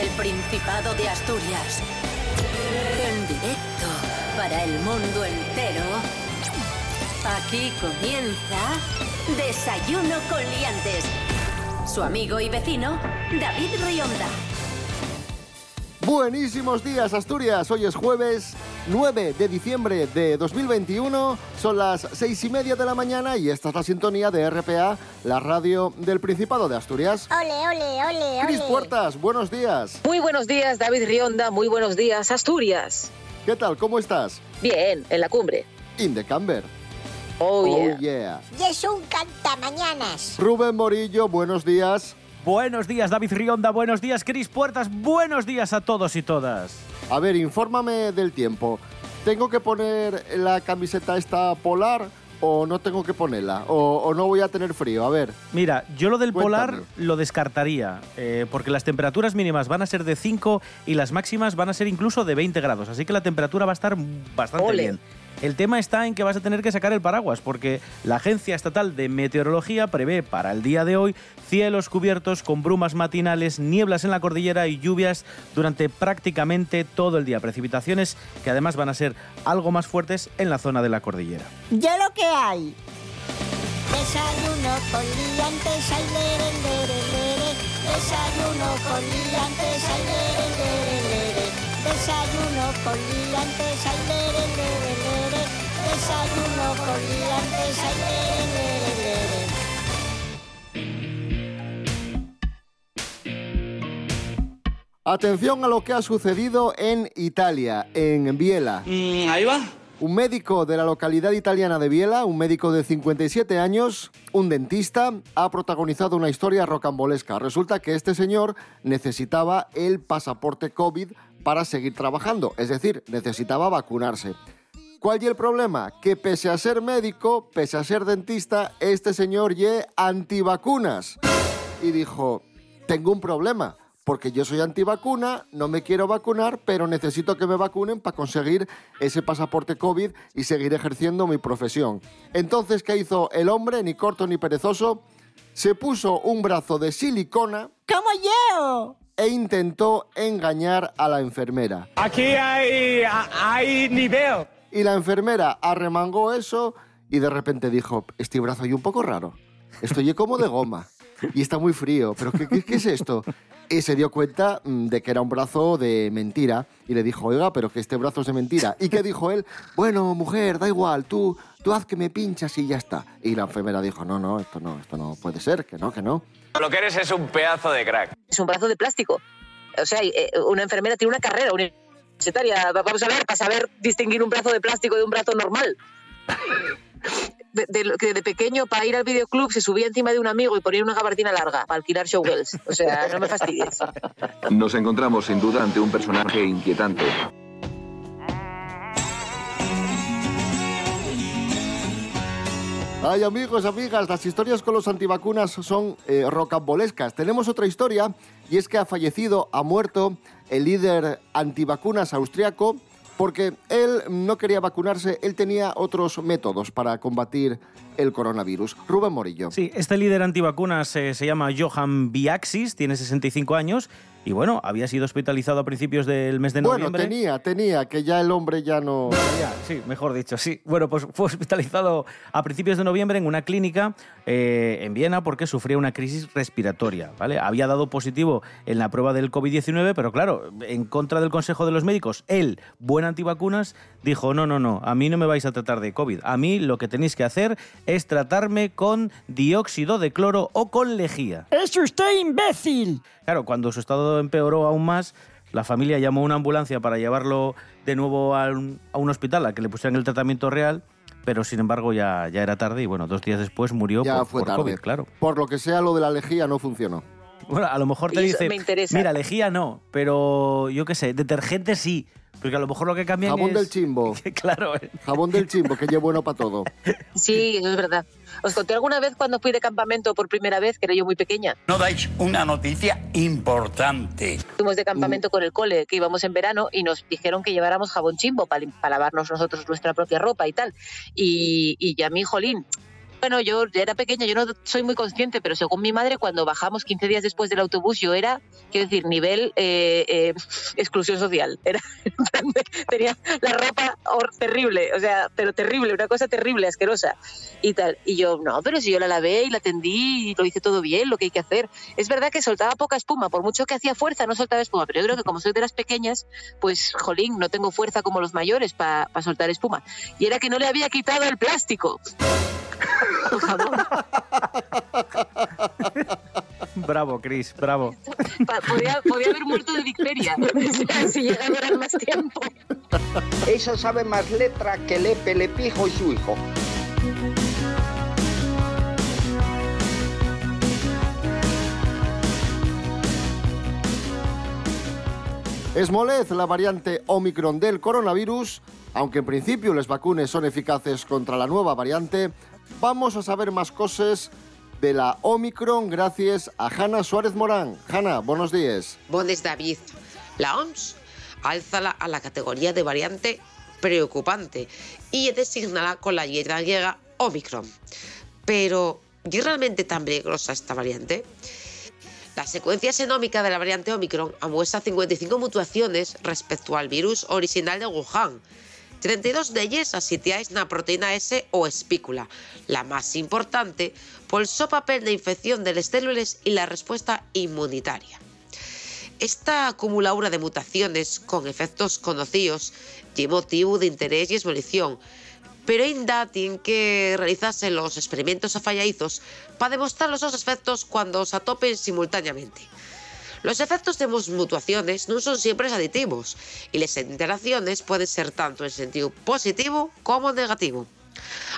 el Principado de Asturias. En directo para el mundo entero. Aquí comienza Desayuno con Liantes. Su amigo y vecino, David Rionda. Buenísimos días, Asturias. Hoy es jueves 9 de diciembre de 2021. Son las seis y media de la mañana y esta es la sintonía de RPA, la radio del Principado de Asturias. Ole, ole, ole, Cris ole. Puertas, buenos días. Muy buenos días, David Rionda. Muy buenos días, Asturias. ¿Qué tal? ¿Cómo estás? Bien, en la cumbre. In the camber. Oh, yeah. Oh, yeah. Y es un cantamañanas. Rubén Morillo, buenos días. Buenos días, David Rionda. Buenos días, Cris Puertas. Buenos días a todos y todas. A ver, infórmame del tiempo. ¿Tengo que poner la camiseta esta polar o no tengo que ponerla? ¿O, o no voy a tener frío? A ver. Mira, yo lo del polar lo descartaría, eh, porque las temperaturas mínimas van a ser de 5 y las máximas van a ser incluso de 20 grados, así que la temperatura va a estar bastante Ole. bien. El tema está en que vas a tener que sacar el paraguas, porque la Agencia Estatal de Meteorología prevé para el día de hoy cielos cubiertos con brumas matinales, nieblas en la cordillera y lluvias durante prácticamente todo el día. Precipitaciones que además van a ser algo más fuertes en la zona de la cordillera. Yo lo que hay. Desayuno con liantes, ay, lere, lere, lere. Desayuno con liantes, ay, lere, lere, lere. Desayuno con liantes, ay, lere, lere, lere. Desayuno con liantes, ay, lere, lere, lere. Atención a lo que ha sucedido en Italia, en Biela. Mm, ahí va. Un médico de la localidad italiana de Biela, un médico de 57 años, un dentista, ha protagonizado una historia rocambolesca. Resulta que este señor necesitaba el pasaporte COVID para seguir trabajando, es decir, necesitaba vacunarse. ¿Cuál y el problema? Que pese a ser médico, pese a ser dentista, este señor ye antivacunas. Y dijo, tengo un problema, porque yo soy antivacuna, no me quiero vacunar, pero necesito que me vacunen para conseguir ese pasaporte COVID y seguir ejerciendo mi profesión. Entonces, ¿qué hizo el hombre, ni corto ni perezoso? Se puso un brazo de silicona ¡Como yo! e intentó engañar a la enfermera. Aquí hay, hay nivel. Y la enfermera arremangó eso y de repente dijo, este brazo hay un poco raro. Estoy como de goma y está muy frío. ¿Pero qué, qué- qué es esto? Y se dio cuenta mm, de que era un brazo de mentira y le dijo, oiga, pero que este brazo es de mentira. ¿Y qué dijo él? Bueno, mujer, da igual, tú, tú haz que me pinchas y ya está. Y la enfermera dijo, no, no, esto no, esto no puede ser, que no, que no. Lo que eres es un pedazo de crack. Es un brazo de plástico. O sea, eh, una enfermera tiene una carrera universitaria. Va- Vamos a ver, para saber distinguir un brazo de plástico de un brazo normal. De, de- que de pequeño, para ir al videoclub, se subía encima de un amigo y ponía una gabardina larga para alquilar showgirls. O sea, no me fastidies. Nos encontramos sin duda ante un personaje inquietante. Ay, amigos, amigas, las historias con los antivacunas son eh, rocambolescas. Tenemos otra historia y es que ha fallecido, ha muerto el líder antivacunas austriaco porque él no quería vacunarse, él tenía otros métodos para combatir el coronavirus. Rubén Morillo. Sí, este líder antivacunas eh, se llama Johan Biaxis, tiene 65 años y bueno, había sido hospitalizado a principios del mes de bueno, noviembre. tenía, tenía, que ya el hombre ya no... Ya, sí, mejor dicho, sí. Bueno, pues fue hospitalizado a principios de noviembre en una clínica eh, en Viena porque sufría una crisis respiratoria, ¿vale? Había dado positivo en la prueba del COVID-19, pero claro, en contra del consejo de los médicos, él, buen antivacunas, dijo, no, no, no, a mí no me vais a tratar de COVID. A mí lo que tenéis que hacer es tratarme con dióxido de cloro o con lejía. ¡Es usted imbécil! Claro, cuando su estado empeoró aún más, la familia llamó a una ambulancia para llevarlo de nuevo a un, a un hospital a que le pusieran el tratamiento real, pero sin embargo ya, ya era tarde y bueno, dos días después murió Ya por, fue por tarde. COVID, claro. Por lo que sea, lo de la lejía no funcionó. Bueno, a lo mejor te dice, me interesa. mira, lejía no, pero yo qué sé, detergente sí, porque a lo mejor lo que cambian Jabón es... del chimbo. claro, eh. Jabón del chimbo, que es bueno para todo. Sí, eso es verdad. Os conté alguna vez cuando fui de campamento por primera vez, que era yo muy pequeña. No dais una noticia importante. Fuimos de campamento con el cole, que íbamos en verano, y nos dijeron que lleváramos jabón chimbo para, lavarnos nosotros nuestra propia ropa y tal. Y, y ya mi jolín, Bueno, yo era pequeña, yo no soy muy consciente, pero según mi madre, cuando bajamos 15 días después del autobús, yo era, quiero decir, nivel eh, eh, exclusión social. Era, tenía la ropa terrible, o sea, pero terrible, una cosa terrible, asquerosa y tal. Y yo, no, pero si yo la lavé y la tendí y lo hice todo bien, lo que hay que hacer. Es verdad que soltaba poca espuma, por mucho que hacía fuerza, no soltaba espuma, pero yo creo que como soy de las pequeñas, pues, jolín, no tengo fuerza como los mayores para soltar espuma. Y era que no le había quitado el plástico. Por favor. Bravo, Chris, bravo. Podía, podía haber muerto de dicteria si llegaba a durar más tiempo. Esa sabe más letra que Lepe, Lepijo y su hijo. Esmolez, la variante Omicron del coronavirus, aunque en principio las vacunas son eficaces contra la nueva variante, vamos a saber más cosas de la Omicron gracias a Hanna Suárez Morán. Hanna, buenos días. Bones David. La OMS alza a la categoría de variante preocupante y designará con la letra griega Omicron. Pero, ¿y realmente tan peligrosa esta variante? La secuencia xenómica de la variante Omicron muestra 55 mutuaciones respecto al virus original de Wuhan. 32 de ellas asitiadas en la proteína S o espícula, la más importante por so papel de infección de las células y la respuesta inmunitaria. Esta acumuladura de mutaciones con efectos conocidos y motivo de interés y exposición, pero ainda tienen que realizarse los experimentos afalladizos para demostrar los dos efectos cuando se atopen simultáneamente. Los efectos de mutuaciones no son siempre aditivos y las interacciones pueden ser tanto en sentido positivo como negativo.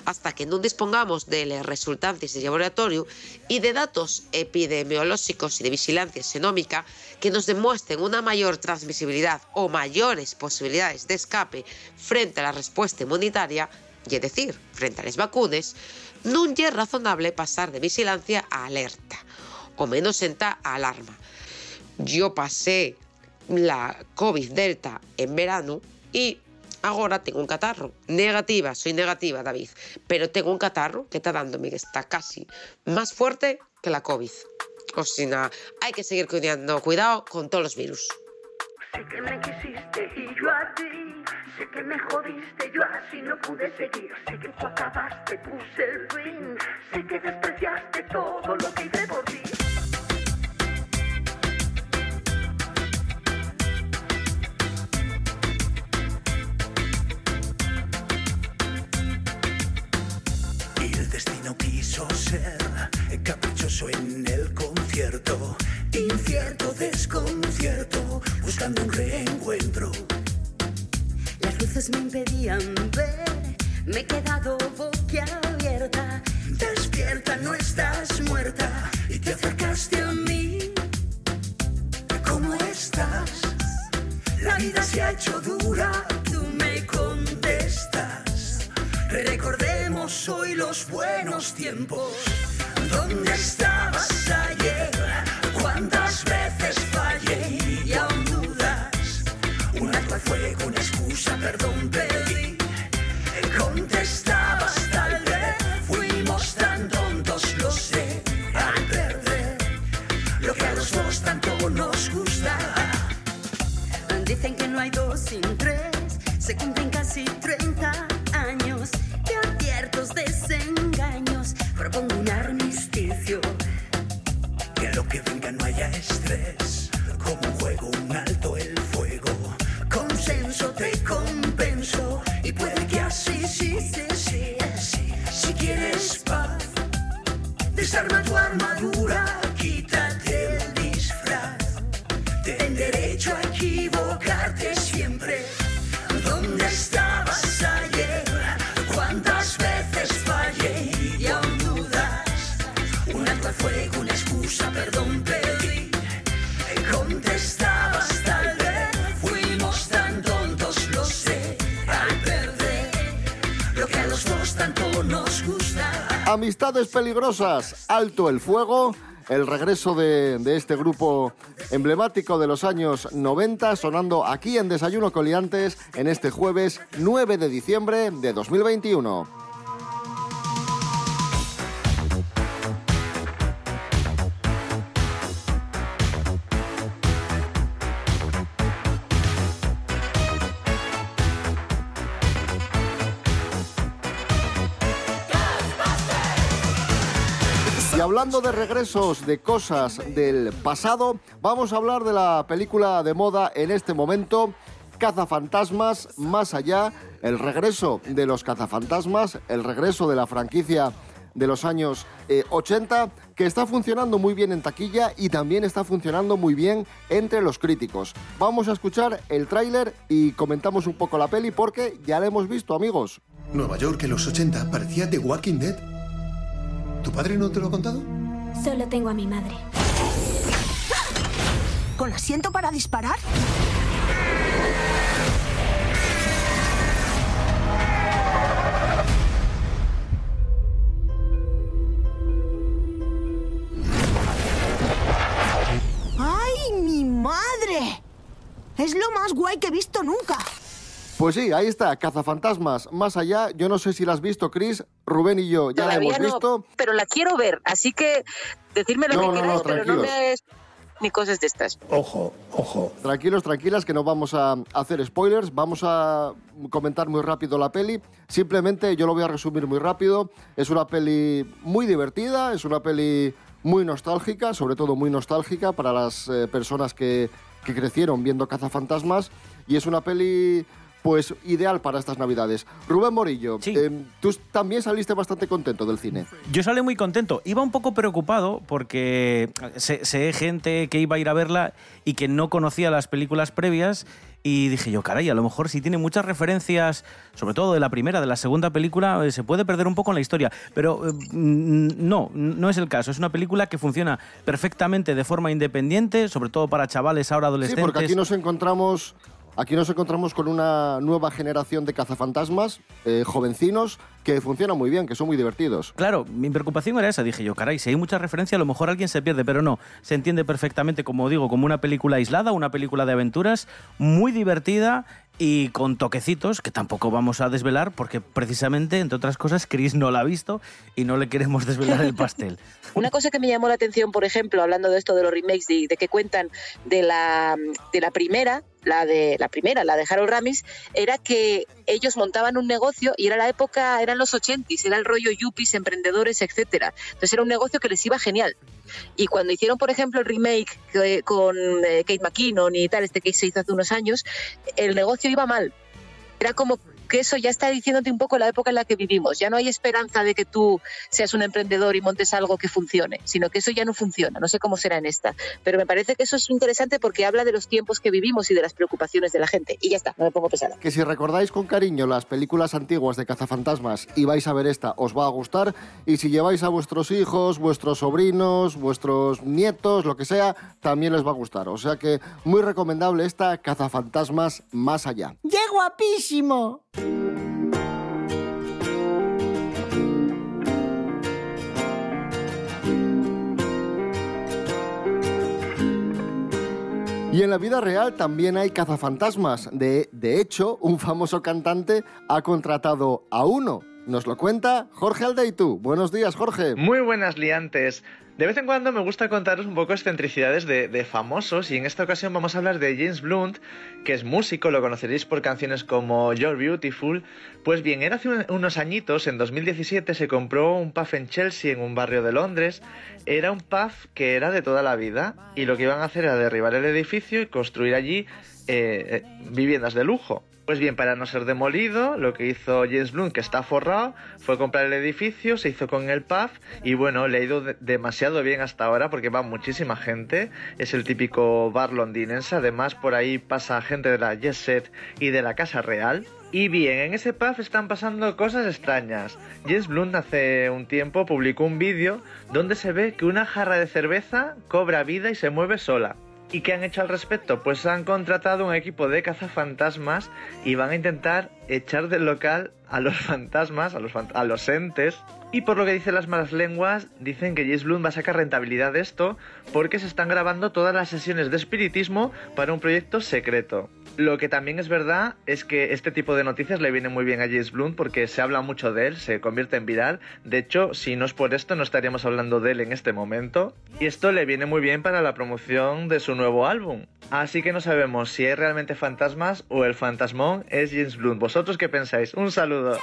Hasta que no dispongamos de resultantes de laboratorio y de datos epidemiológicos y de vigilancia xenómica que nos demuestren una mayor transmisibilidad o mayores posibilidades de escape frente a la respuesta inmunitaria, es decir, frente las vacunas, no es razonable pasar de vigilancia a alerta, o menos enta a alarma. Yo pasé la COVID Delta en verano y ahora tengo un catarro. Negativa, soy negativa, David, pero tengo un catarro que está dándome que está casi más fuerte que la COVID. O sea, hay que seguir cuidando, cuidado con todos los virus. Sé que me quisiste y yo a ti. Sé que me jodiste, yo así no pude seguir. Sé que tú acabaste, puse el fin. Sé que despreciaste todo lo que hice por ti. Concierto, incierto desconcierto, buscando un reencuentro. Las luces me impedían ver, me he quedado boquiabierta. Despierta, no estás muerta y te acercaste a mí. ¿Cómo estás? La vida se ha hecho dura, tú me contestas. Recordemos hoy los buenos tiempos. Desarma tu armadura, Amistades peligrosas, alto el fuego. El regreso de, este grupo emblemático de los años 90 sonando aquí en Desayuno Coliantes en este jueves 9 de diciembre de 2021. Y hablando de regresos de cosas del pasado, vamos a hablar de la película de moda en este momento, Cazafantasmas Más Allá, el regreso de los cazafantasmas, el regreso de la franquicia de los años eh, 80, que está funcionando muy bien en taquilla y también está funcionando muy bien entre los críticos. Vamos a escuchar el tráiler y comentamos un poco la peli porque ya la hemos visto, amigos. Nueva York en los 80 parecía The Walking Dead. ¿Tu padre no te lo ha contado? Solo tengo a mi madre. ¿Con asiento para disparar? ¡Ay, mi madre! Es lo más guay que he visto nunca. Pues sí, ahí está, Cazafantasmas Más Allá. Yo no sé si la has visto, Chris. Rubén y yo ya la hemos no, visto. pero la quiero ver, así que decirme lo No, que no, no, queráis, pero no tranquilos. me ni cosas de estas. Ojo, ojo. Tranquilos, tranquilas, que no vamos a hacer spoilers, vamos a comentar muy rápido la peli. Simplemente yo lo voy a resumir muy rápido. Es una peli muy divertida, es una peli muy nostálgica, sobre todo muy nostálgica para las eh, personas que, que crecieron viendo cazafantasmas. Y es una peli pues ideal para estas navidades. Rubén Morillo, eh, tú también saliste bastante contento del cine. Yo salí muy contento. Iba un poco preocupado porque sé, sé gente que iba a ir a verla y que no conocía las películas previas. Y dije yo, caray, a lo mejor si tiene muchas referencias, sobre todo de la primera, de la segunda película, eh, se puede perder un poco en la historia. Pero eh, no, no es el caso. Es una película que funciona perfectamente de forma independiente, sobre todo para chavales ahora Sí, adolescentes. porque aquí nos encontramos, aquí nos encontramos con una nueva generación de cazafantasmas, eh, jovencinos, que funcionan muy bien, que son muy divertidos. Claro, mi preocupación era esa. Dije yo, caray, si hay mucha referencia, a lo mejor alguien se pierde, pero no. Se entiende perfectamente, como digo, como una película aislada, una película de aventuras, muy divertida y con toquecitos que tampoco vamos a desvelar porque precisamente, entre otras cosas, Chris no la ha visto y no le queremos desvelar el pastel. Una cosa que me llamó la atención, por ejemplo, hablando de esto de los remakes, de, de que cuentan de la, de la primera, la de la primera, la de Harold Ramis, era que ellos montaban un negocio y era la época, eran los 80 era el rollo yuppies, emprendedores, etcétera. Entonces era un negocio que les iba genial. Y cuando hicieron, por ejemplo, el remake con eh, Kate McKinnon y tal, este que se hizo hace unos años, el negocio iba mal. Era como que eso ya está diciéndote un poco la época en la que vivimos. Ya no hay esperanza de que tú seas un emprendedor y montes algo que funcione, sino que eso ya no funciona. No sé cómo será en esta, pero me parece que eso es interesante porque habla de los tiempos que vivimos y de las preocupaciones de la gente. Y ya está, no me pongo pesada. Que si recordáis con cariño las películas antiguas de cazafantasmas y vais a ver esta, os va a gustar. Y si lleváis a vuestros hijos, vuestros sobrinos, vuestros nietos, lo que sea, también les va a gustar. O sea que muy recomendable esta cazafantasmas más allá. ¡Qué guapísimo! Y en la vida real también hay cazafantasmas. De, de hecho, un famoso cantante ha contratado a uno. Nos lo cuenta Jorge Aldeitu. Buenos días, Jorge. Muy buenas liantes. De vez en cuando me gusta contaros un poco excentricidades de, famosos y en esta ocasión vamos a hablar de James Blunt, que es músico, lo conoceréis por canciones como You're Beautiful. Pues bien, era hace un- unos añitos, en 2017 se compró un pub en Chelsea, en un barrio de Londres. Era un pub que era de toda la vida y lo que iban a hacer era derribar el edificio y construir allí eh, eh, viviendas de lujo. Pues bien, para no ser demolido, lo que hizo James Blunt, que está forrado, fue comprar el edificio, se hizo con el pub y bueno, le ha ido de- demasiado bien hasta ahora porque va muchísima gente. Es el típico bar londinense, además por ahí pasa gente de la Jet Set y de la Casa Real. Y bien, en ese pub están pasando cosas extrañas. James Blunt hace un tiempo publicó un vídeo donde se ve que una jarra de cerveza cobra vida y se mueve sola. ¿Y qué han hecho al respecto? Pues han contratado un equipo de cazafantasmas y van a intentar echar del local a los fantasmas, a los, entes. Y por lo que dicen las malas lenguas, dicen que James Blunt va a sacar rentabilidad de esto porque se están grabando todas las sesiones de espiritismo para un proyecto secreto. Lo que también es verdad es que este tipo de noticias le viene muy bien a James Blunt porque se habla mucho de él, se convierte en viral. De hecho, si no es por esto, no estaríamos hablando de él en este momento. Y esto le viene muy bien para la promoción de su nuevo álbum. Así que no sabemos si es realmente fantasmas o el fantasmón es James Blunt. ¿Vosotros qué pensáis? Un saludo.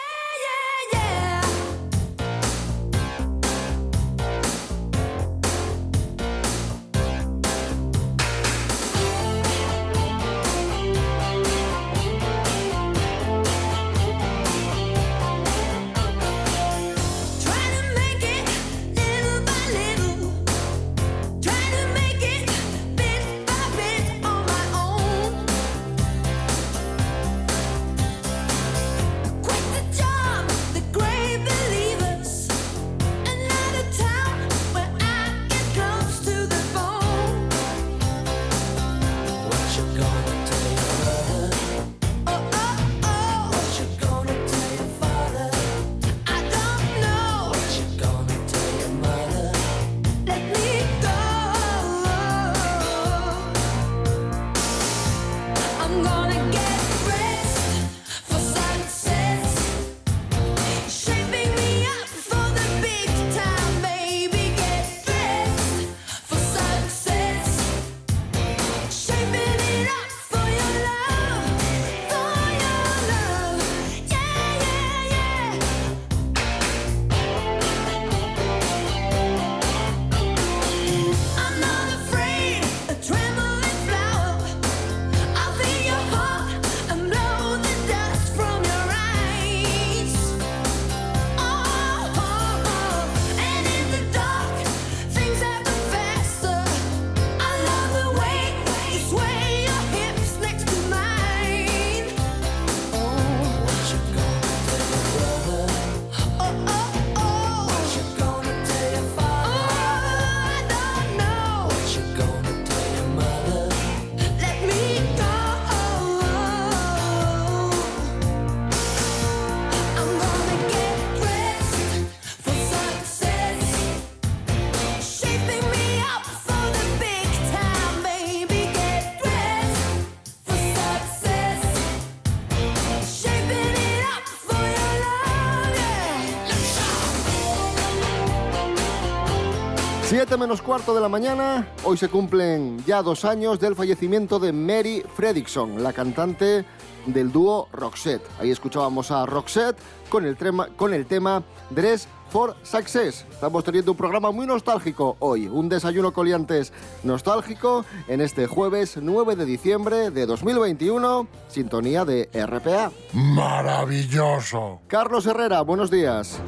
Siete menos cuarto de la mañana, hoy se cumplen ya dos años del fallecimiento de Mary Fredrickson, la cantante del dúo Roxette. Ahí escuchábamos a Roxette con el, tema, con el tema Dress for Success. Estamos teniendo un programa muy nostálgico hoy, un desayuno coliantes nostálgico en este jueves 9 de diciembre de 2021, sintonía de RPA. Maravilloso. Carlos Herrera, buenos días.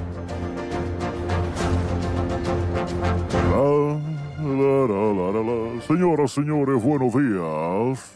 Señoras, señores, buenos días.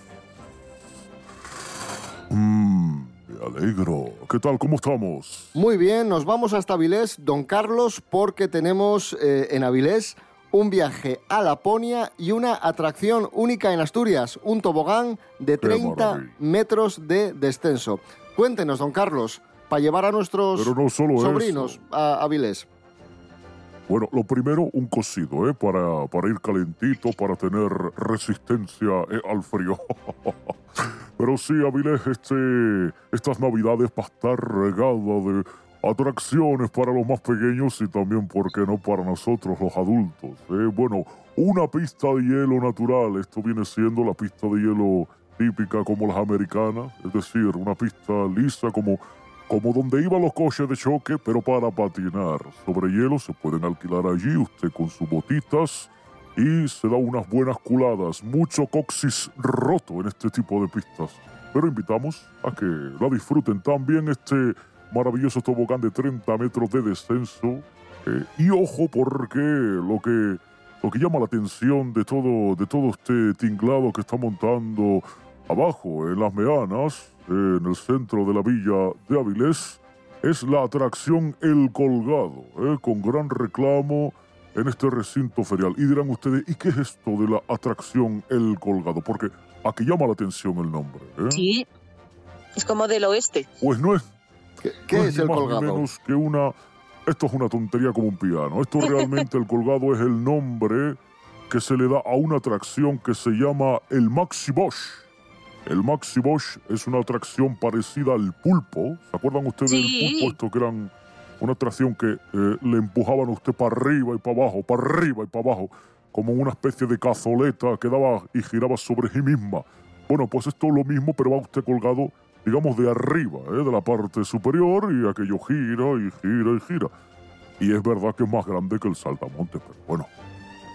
Mm, me alegro. ¿Qué tal? ¿Cómo estamos? Muy bien, nos vamos hasta Avilés, don Carlos, porque tenemos eh, en Avilés un viaje a Laponia y una atracción única en Asturias, un tobogán de 30 maravilla. metros de descenso. Cuéntenos, don Carlos, para llevar a nuestros no sobrinos eso. a Avilés. Bueno, lo primero, un cocido, ¿eh? Para, para ir calentito, para tener resistencia eh, al frío. Pero sí, Avilés, este, estas navidades va a estar regada de atracciones para los más pequeños y también, ¿por qué no, para nosotros, los adultos? ¿eh? Bueno, una pista de hielo natural, esto viene siendo la pista de hielo típica como las americanas, es decir, una pista lisa como como donde iban los coches de choque, pero para patinar sobre hielo se pueden alquilar allí usted con sus botitas y se da unas buenas culadas, mucho coxis roto en este tipo de pistas. Pero invitamos a que la disfruten también este maravilloso tobogán de 30 metros de descenso. eh, y ojo porque lo que, lo que llama la atención de todo, de todo este tinglado que está montando abajo en las Meanas, en el centro de la villa de Avilés, es la atracción El Colgado, eh, con gran reclamo en este recinto ferial. Y dirán ustedes, ¿y qué es esto de la atracción El Colgado? Porque aquí llama la atención el nombre. ¿eh? Sí. Es como del oeste. Pues no es. ¿Qué no es ni El más Colgado? menos que una. Esto es una tontería como un piano. Esto realmente el colgado es el nombre que se le da a una atracción que se llama el Maxi Bosch. El Maxi Bosch es una atracción parecida al pulpo. ¿Se acuerdan ustedes Sí. del pulpo? Esto que eran una atracción que eh, le empujaban a usted para arriba y para abajo, para arriba y para abajo, como una especie de cazoleta que daba y giraba sobre sí misma. Bueno, pues esto es lo mismo, pero va usted colgado, digamos, de arriba, ¿eh? de la parte superior, y aquello gira y gira y gira. Y es verdad que es más grande que el saltamontes, pero bueno,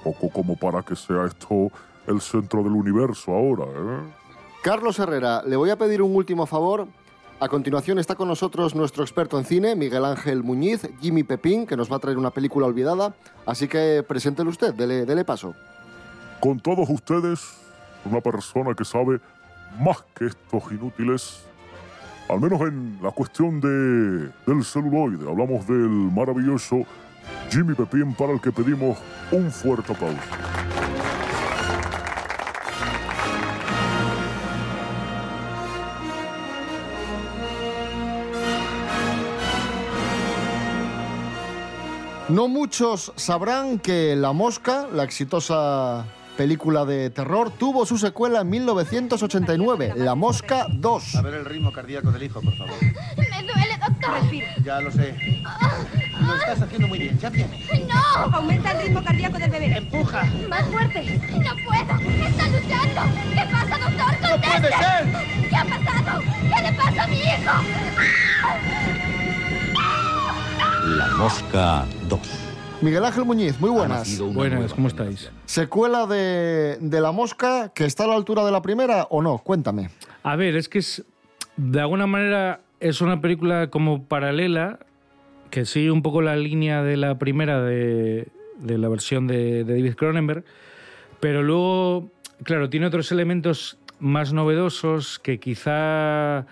poco como para que sea esto el centro del universo ahora, ¿eh? Carlos Herrera, le voy a pedir un último favor. A continuación está con nosotros nuestro experto en cine, Miguel Ángel Muñiz, Jimmy Pepín, que nos va a traer una película olvidada. Así que preséntelo usted, dele, dele paso. Con todos ustedes, una persona que sabe más que estos inútiles, al menos en la cuestión de, del celuloide. Hablamos del maravilloso Jimmy Pepín para el que pedimos un fuerte aplauso. No muchos sabrán que La Mosca, la exitosa película de terror, tuvo su secuela en 1989, La Mosca 2. A ver el ritmo cardíaco del hijo, por favor. Me duele, doctor. Respira. Ya lo sé. Lo estás haciendo muy bien, ya tienes. ¡No! Aumenta el ritmo cardíaco del bebé. Empuja. Más fuerte. No puedo. Está luchando. ¿Qué pasa, doctor? ¡No puede ¡Conteste! ser! ¿Qué ha pasado? ¿Qué le pasa a mi hijo? La Mosca 2. Miguel Ángel Muñiz, muy buenas. Buenas, ¿cómo estáis? ¿Secuela de, de La Mosca que está a la altura de la primera o no? Cuéntame. A ver, es que es. De alguna manera es una película como paralela que sigue un poco la línea de la primera de, de la versión de, de David Cronenberg, pero luego, claro, tiene otros elementos más novedosos que quizá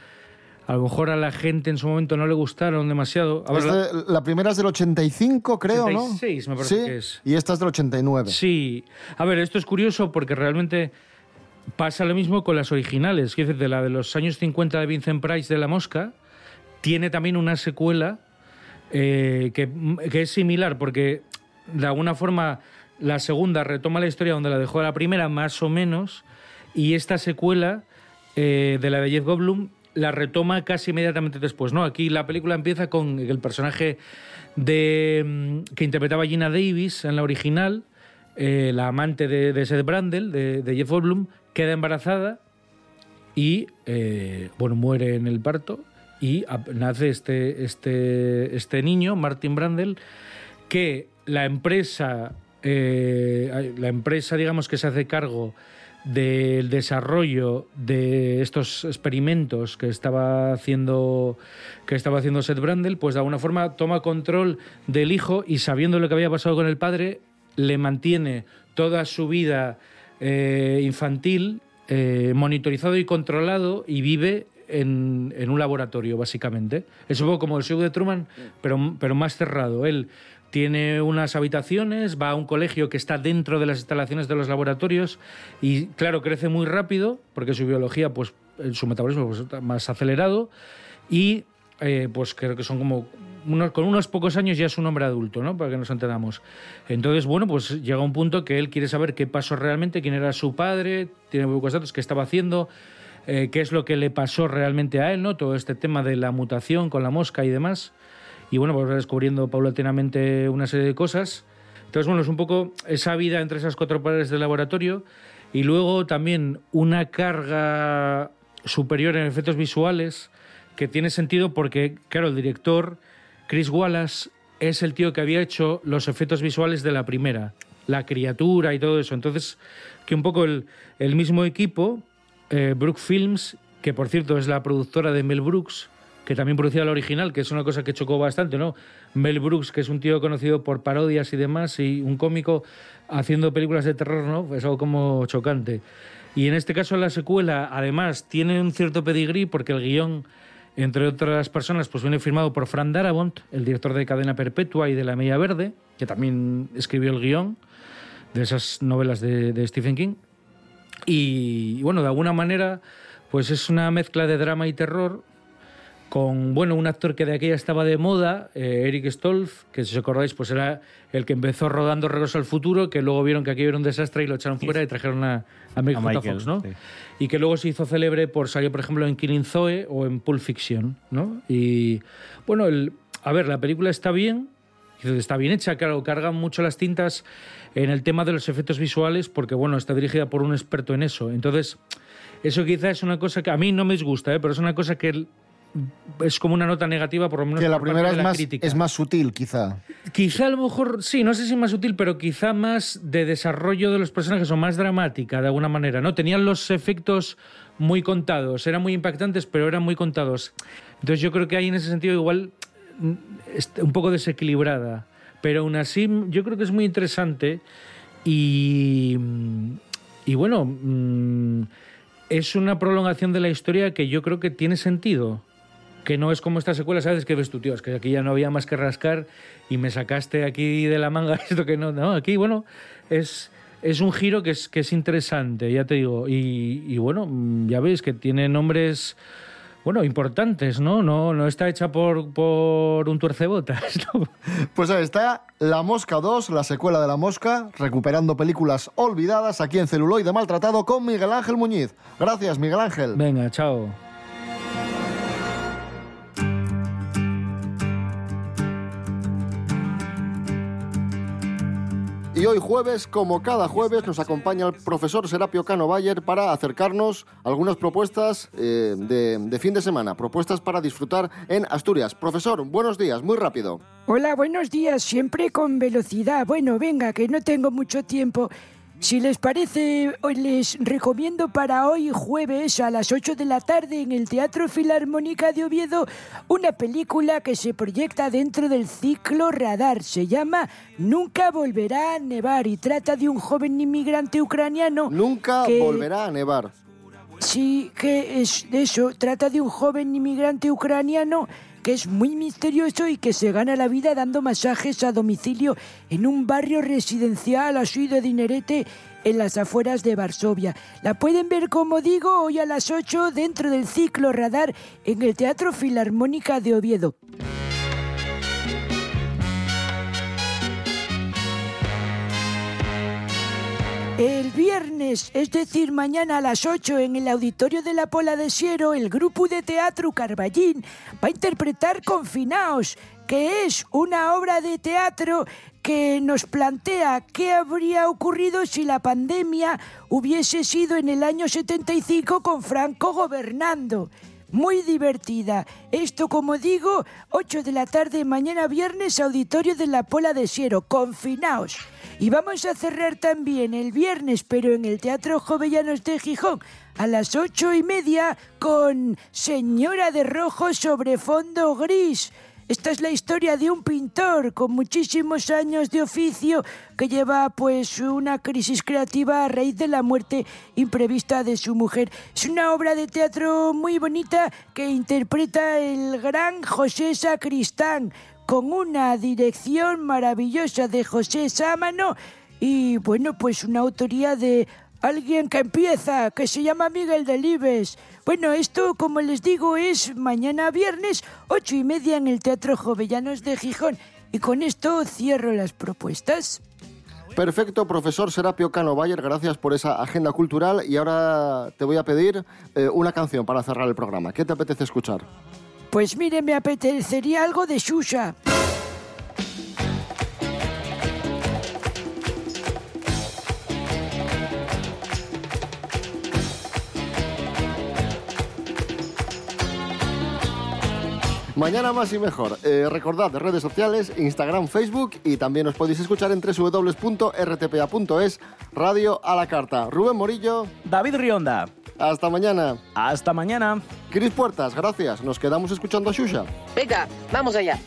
a lo mejor a la gente en su momento no le gustaron demasiado. La- primera es del 85, creo, 86 ¿no? me parece Sí, que es. Y esta es del 89. Sí. A ver, esto es curioso porque realmente pasa lo mismo con las originales. Quiero decir, de la de los años 50 de Vincent Price de La Mosca, tiene también una secuela eh, que, que es similar porque de alguna forma la segunda retoma la historia donde la dejó la primera, más o menos, y esta secuela eh, de la de Jeff Goldblum la retoma casi inmediatamente después. ¿no? Aquí la película empieza con el personaje de, mm, que interpretaba Gina Davis en la original, eh, la amante de, de Seth Brandel, de, Jeff Goldblum, queda embarazada y eh, bueno, muere en el parto y nace este, este, este niño, Martin Brandel, que la empresa, eh, la empresa, digamos, que se hace cargo del desarrollo de estos experimentos que estaba haciendo que estaba haciendo Seth Brandel, pues de alguna forma toma control del hijo y sabiendo lo que había pasado con el padre, le mantiene toda su vida eh, infantil eh, monitorizado y controlado y vive en, en un laboratorio, básicamente. Es un poco como el show de Truman, pero, pero más cerrado. Él tiene unas habitaciones, va a un colegio que está dentro de las instalaciones de los laboratorios y, claro, crece muy rápido porque su biología, pues, eh, su metabolismo pues, está más acelerado y, eh, pues, creo que son como unos- con unos pocos años ya es un hombre adulto, ¿no? Para que nos entendamos. Entonces, bueno, pues llega un punto que él quiere saber qué pasó realmente, quién era su padre, tiene pocos datos, qué estaba haciendo, eh, qué es lo que le pasó realmente a él, ¿no? Todo este tema de la mutación con la mosca y demás. Y bueno, pues descubriendo paulatinamente una serie de cosas. Entonces, bueno, es un poco esa vida entre esas cuatro paredes del laboratorio y luego también una carga superior en efectos visuales que tiene sentido porque, claro, el director Chris Wallace es el tío que había hecho los efectos visuales de la primera, la criatura y todo eso. Entonces, que un poco el, el mismo equipo, eh, Brook Films, que por cierto es la productora de Mel Brooks, que también producía el original, que es una cosa que chocó bastante, ¿no? Mel Brooks, que es un tío conocido por parodias y demás, y un cómico haciendo películas de terror, ¿no? Es algo como chocante. Y en este caso la secuela, además, tiene un cierto pedigrí porque el guion, entre otras personas, pues viene firmado por Fran Darabont, el director de Cadena Perpetua y de La Media Verde, que también escribió el guion de esas novelas de, de Stephen King. Y, bueno, de alguna manera, pues es una mezcla de drama y terror con, bueno, un actor que de aquella estaba de moda, eh, Eric Stolz, que si os acordáis, pues era el que empezó rodando Regreso al Futuro, que luego vieron que aquello era un desastre y lo echaron fuera y trajeron a, a Michael, A. Michael, Fox, ¿no? sí. Y que luego se hizo célebre por salir, por ejemplo, en Killing Zoe o en Pulp Fiction, ¿no? Y, bueno, el, a ver, la película está bien, está bien hecha, claro, cargan mucho las tintas en el tema de los efectos visuales porque, bueno, está dirigida por un experto en eso. Entonces, eso quizá es una cosa que a mí no me disgusta, ¿eh? pero es una cosa que es como una nota negativa, por lo menos Que la por parte primera de es la más, crítica. es más sutil, quizá. Quizá a lo mejor, sí, no sé si más útil, pero quizá más de desarrollo de los personajes o más dramática, de alguna manera, ¿no? Tenían los efectos muy contados, eran muy impactantes, pero eran muy contados. Entonces yo creo que ahí en ese sentido igual mm, un poco desequilibrada, pero aún así mm, yo creo que es muy interesante y, mm, y bueno, es una prolongación de la historia que yo creo que tiene sentido que no es como esta secuela, ¿sabes? Que ves tú, tío, es que aquí ya no había más que rascar y me sacaste aquí de la manga esto que no, no, aquí, bueno, es, es un giro que es, que es interesante, ya te digo, y, y bueno, ya veis que tiene nombres, bueno, importantes, ¿no? No, no está hecha por, por un tuercebotas, ¿no? Pues ahí está La Mosca 2, la secuela de La Mosca, recuperando películas olvidadas aquí en Celuloide Maltratado con Miguel Ángel Muñiz. Gracias, Miguel Ángel. Venga, chao. Y hoy jueves, como cada jueves, nos acompaña el profesor Serapio Cano Bayer para acercarnos a algunas propuestas eh, de, de fin de semana, propuestas para disfrutar en Asturias. Profesor, buenos días, muy rápido. Hola, buenos días, siempre con velocidad. Bueno, venga, que no tengo mucho tiempo. Si les parece, hoy les recomiendo para hoy jueves a las 8 de la tarde en el Teatro Filarmónica de Oviedo una película que se proyecta dentro del ciclo Radar. Se llama Nunca volverá a nevar y trata de un joven inmigrante ucraniano. Nunca que- volverá a nevar. Sí, que es de eso. Trata de un joven inmigrante ucraniano que es muy misterioso y que se gana la vida dando masajes a domicilio en un barrio residencial así de dinerete en las afueras de Varsovia. La pueden ver, como digo, hoy a las 8 dentro del ciclo Radar en el Teatro Filarmónica de Oviedo. El viernes, es decir, mañana a las 8 en el auditorio de la Pola de Siero, el grupo de teatro Carballín va a interpretar Confinaos que es una obra de teatro que nos plantea qué habría ocurrido si la pandemia hubiese sido en el año 75 con Franco gobernando. Muy divertida. Esto, como digo, 8 de la tarde mañana viernes, auditorio de la Pola de Siero. Confinaos. Y vamos a cerrar también el viernes, pero en el Teatro Jovellanos de Gijón, a las ocho y media, con Señora de Rojo sobre fondo gris. Esta es la historia de un pintor con muchísimos años de oficio que lleva pues una crisis creativa a raíz de la muerte imprevista de su mujer. Es una obra de teatro muy bonita que interpreta el gran José Sacristán con una dirección maravillosa de José Sámano y bueno pues una autoría de alguien que empieza, que se llama Miguel Delibes. Bueno, esto, como les digo, es mañana viernes, ocho y media en el Teatro Jovellanos de Gijón. Y con esto cierro las propuestas. Perfecto, profesor Serapio Cano Bayer, gracias por esa agenda cultural y ahora te voy a pedir eh, una canción para cerrar el programa. ¿Qué te apetece escuchar? Pues mire, me apetecería algo de Xuxa. Mañana más y mejor. Eh, recordad redes sociales, Instagram, Facebook y también os podéis escuchar en www.rtpa.es, Radio a la Carta. Rubén Morillo. David Rionda. Hasta mañana. Hasta mañana. Cris Puertas, gracias. Nos quedamos escuchando a Xuxa. Venga, vamos allá.